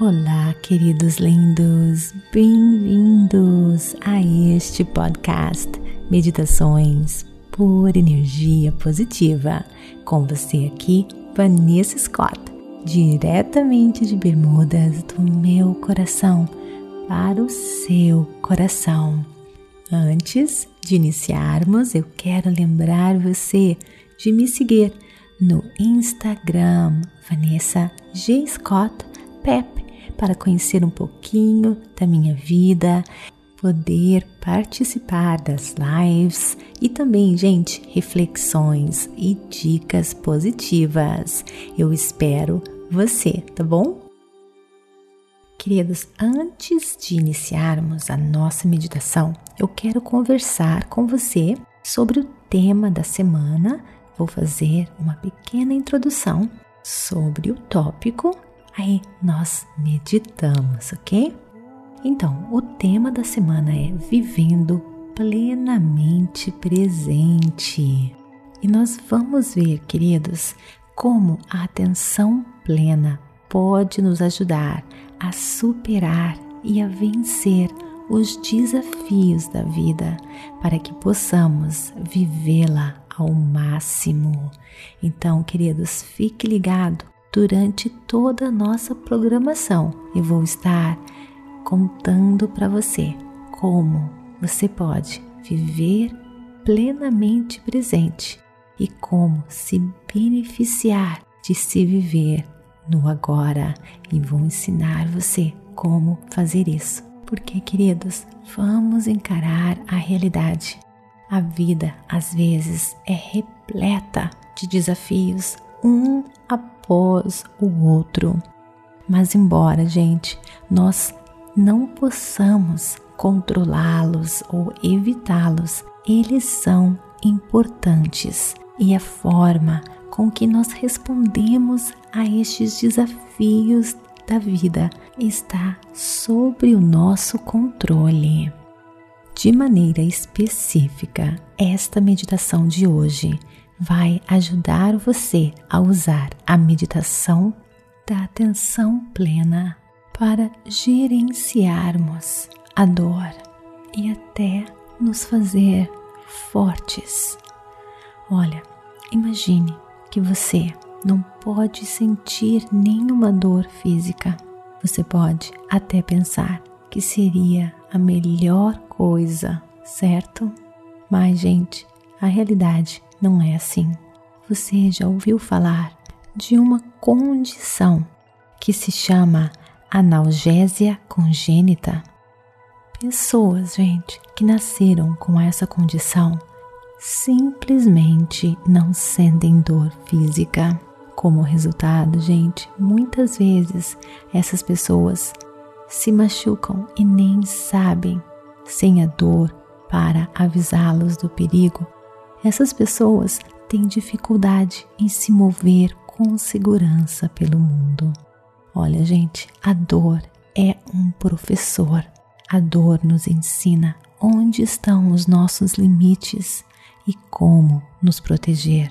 Olá, queridos lindos, bem-vindos a este podcast Meditações por Energia Positiva. Com você aqui, Vanessa Scott, diretamente de Bermudas, do meu coração para o seu coração. Antes de iniciarmos, eu quero lembrar você de me seguir no Instagram Vanessa G. Scott Pep para conhecer um pouquinho da minha vida, poder participar das lives e também, gente, reflexões e dicas positivas. Eu espero você, tá bom? Queridos, antes de iniciarmos a nossa meditação, eu quero conversar com você sobre o tema da semana. Vou fazer uma pequena introdução sobre o tópico Aí nós meditamos, ok? Então, o tema da semana é Vivendo plenamente presente. E nós vamos ver, queridos, como a atenção plena pode nos ajudar a superar e a vencer os desafios da vida para que possamos vivê-la ao máximo. Então, queridos, fique ligado durante toda a nossa programação. Eu vou estar contando para você como você pode viver plenamente presente e como se beneficiar de se viver no agora e vou ensinar você como fazer isso. Porque, queridos, vamos encarar a realidade. A vida às vezes é repleta de desafios, um após o outro. Mas, embora, gente, nós não possamos controlá-los ou evitá-los, eles são importantes e a forma com que nós respondemos a estes desafios da vida está sobre o nosso controle. De maneira específica, esta meditação de hoje vai ajudar você a usar a meditação da atenção plena para gerenciarmos a dor e até nos fazer fortes. Olha, imagine que você não pode sentir nenhuma dor física. Você pode até pensar que seria a melhor coisa, certo? Mas, gente, a realidade não é assim. Você já ouviu falar de uma condição que se chama analgésia congênita? Pessoas, gente, que nasceram com essa condição simplesmente não sentem dor física. Como resultado, gente, muitas vezes essas pessoas se machucam e nem sabem, sem a dor para avisá-los do perigo essas pessoas têm dificuldade em se mover com segurança pelo mundo. Olha, gente, a dor é um professor. A dor nos ensina onde estão os nossos limites e como nos proteger.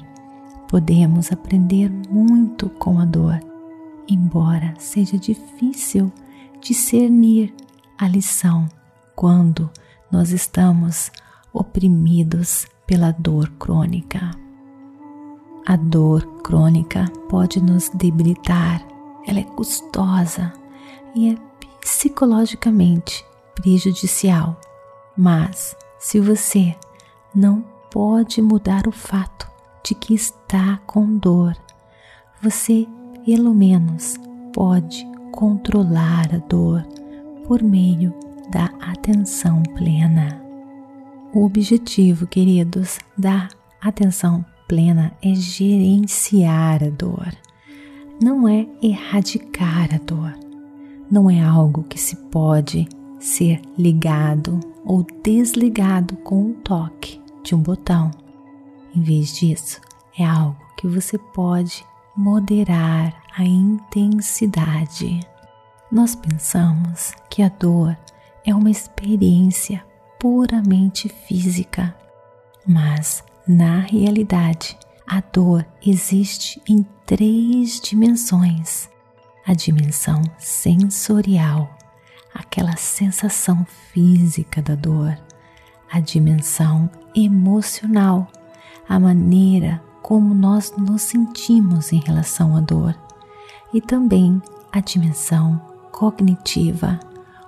Podemos aprender muito com a dor, embora seja difícil discernir a lição quando nós estamos oprimidos pela dor crônica. A dor crônica pode nos debilitar, ela é custosa e é psicologicamente prejudicial. Mas se você não pode mudar o fato de que está com dor, você pelo menos pode controlar a dor por meio da atenção plena. O objetivo, queridos, da atenção plena é gerenciar a dor, não é erradicar a dor. Não é algo que se pode ser ligado ou desligado com um toque de um botão. Em vez disso, é algo que você pode moderar a intensidade. Nós pensamos que a dor é uma experiência puramente física, mas na realidade a dor existe em três dimensões: a dimensão sensorial, aquela sensação física da dor, a dimensão emocional, a maneira como nós nos sentimos em relação à dor, e também a dimensão cognitiva,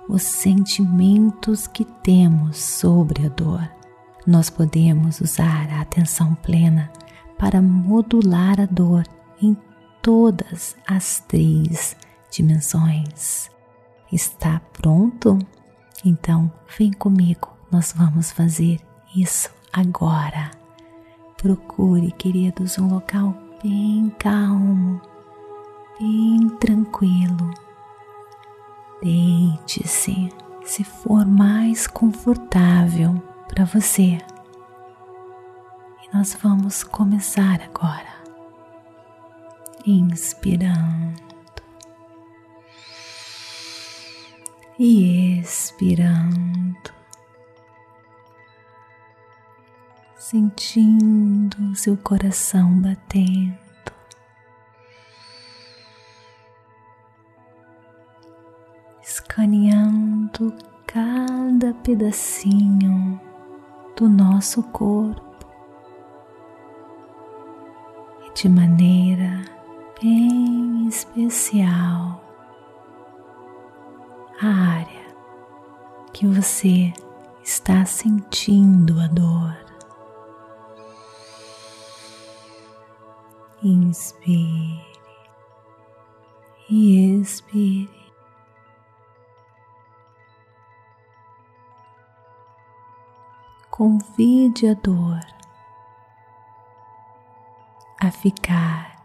os sentimentos que temos sobre a dor. Nós podemos usar a atenção plena para modular a dor em todas as três dimensões. Está pronto? Então vem comigo, nós vamos fazer isso agora. Procure, queridos, um local bem calmo, bem tranquilo. Deite-se se for mais confortável para você. E nós vamos começar agora inspirando e expirando, sentindo seu coração batendo. Escaneando cada pedacinho do nosso corpo e de maneira bem especial a área que você está sentindo a dor. Inspire e expire. Convide a dor a ficar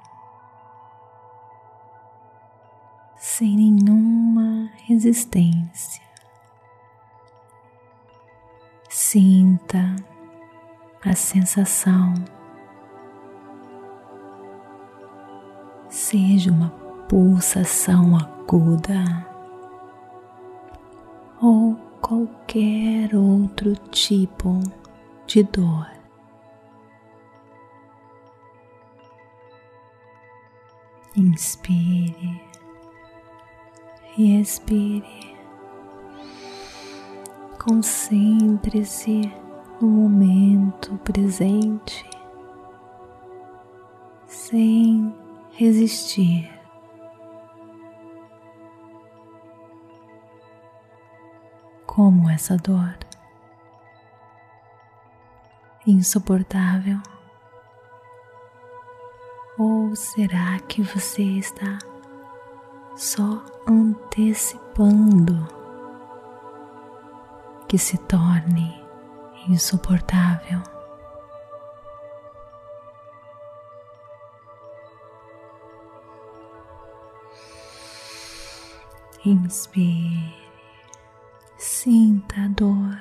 sem nenhuma resistência. Sinta a sensação, seja uma pulsação aguda ou qualquer outro tipo de dor. Inspire e expire. Concentre-se no momento presente sem resistir. Como essa dor insuportável? Ou será que você está só antecipando que se torne insuportável. Inspire, sinta a dor.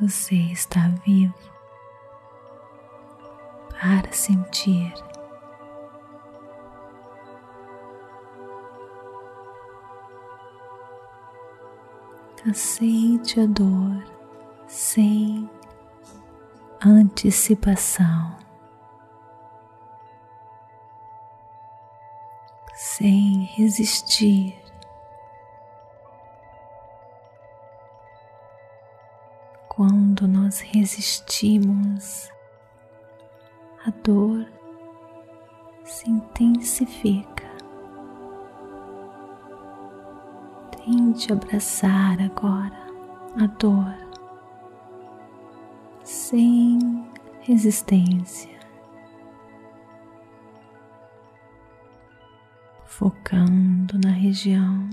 Você está vivo para sentir. Aceite a dor sem antecipação, sem resistir. Quando nós resistimos, a dor se intensifica. Tente abraçar agora a dor sem resistência, focando na região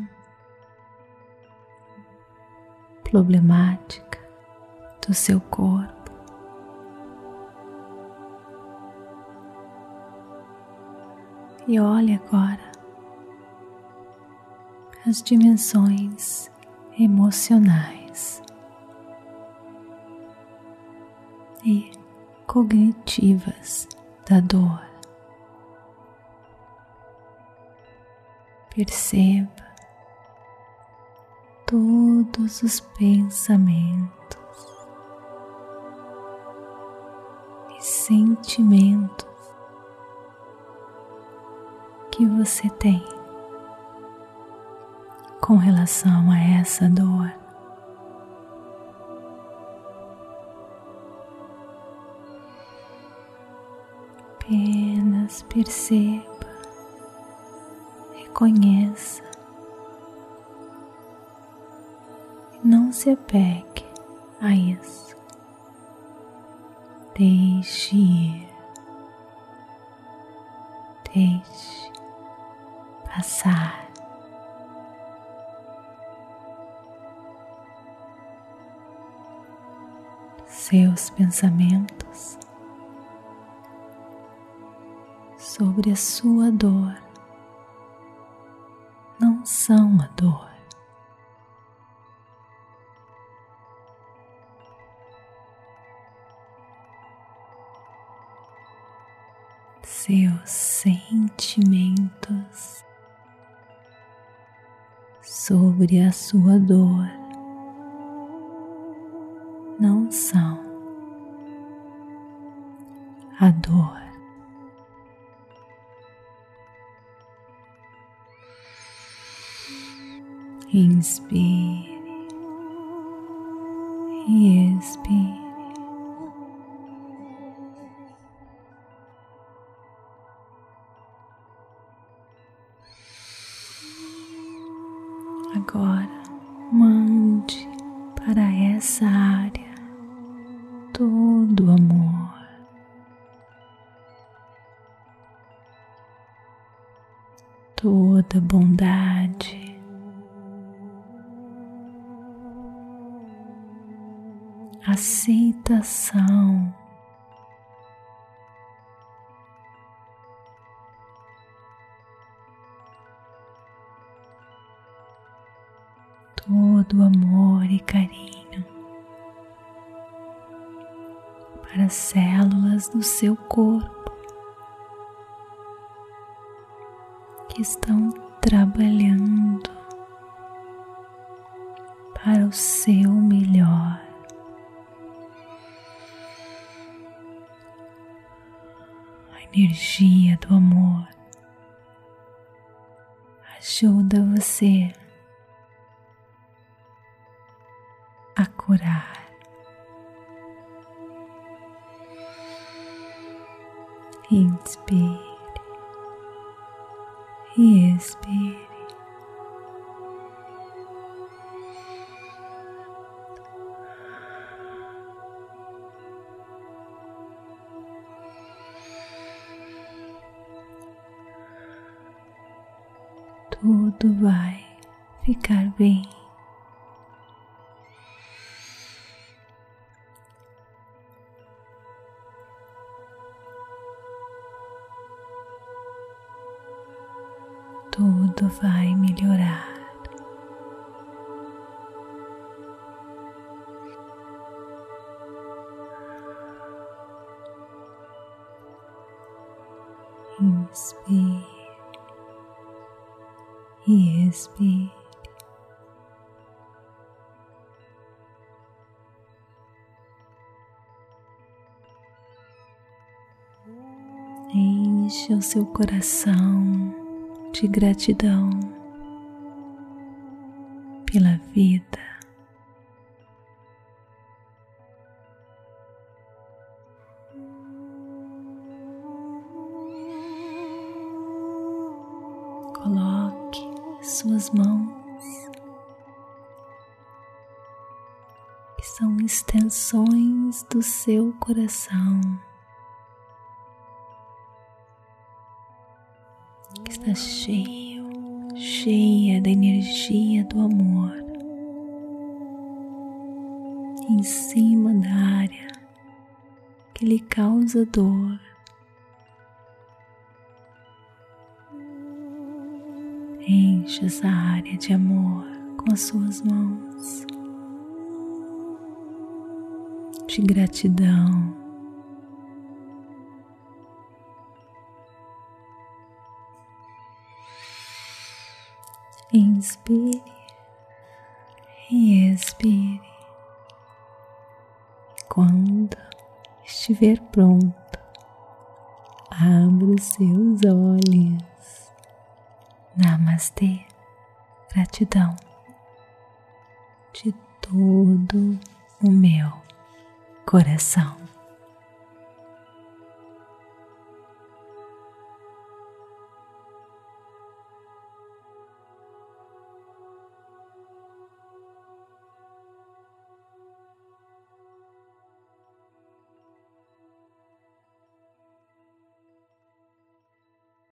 problemática do seu corpo. e olhe agora as dimensões emocionais e cognitivas da dor. Perceba todos os pensamentos e sentimentos que você tem com relação a essa dor. Apenas perceba, reconheça, não se apegue a isso. Deixe ir, deixe passar. Seus pensamentos sobre a sua dor não são a dor. Seus sentimentos sobre a sua dor não são a dor. Inspire e expire. Agora mande para essa área todo o amor. Toda bondade, aceitação. Todo amor e carinho para as células do seu corpo que estão trabalhando para o seu melhor. Energia do amor ajuda você a curar. Inspire ficar bem. Tudo vai melhorar. Inspire e expire. Enche o seu coração de gratidão pela vida. Coloque suas mãos, que são extensões do seu coração, está cheio, cheia da energia do amor, em cima da área que lhe causa dor. Enche essa área de amor com as suas mãos, de gratidão. Inspire e expire. Quando estiver pronto, abra os seus olhos. Namastê. Gratidão de todo o meu coração.